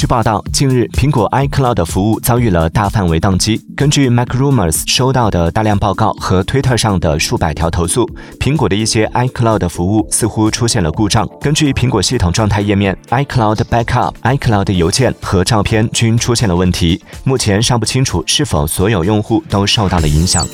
据报道，近日苹果 iCloud 服务遭遇了大范围宕机。根据 MacRumors 收到的大量报告和 Twitter 上的数百条投诉，苹果的一些 iCloud 服务似乎出现了故障。根据苹果系统状态页面，iCloud Backup、iCloud 邮件和照片均出现了问题。目前尚不清楚是否所有用户都受到了影响。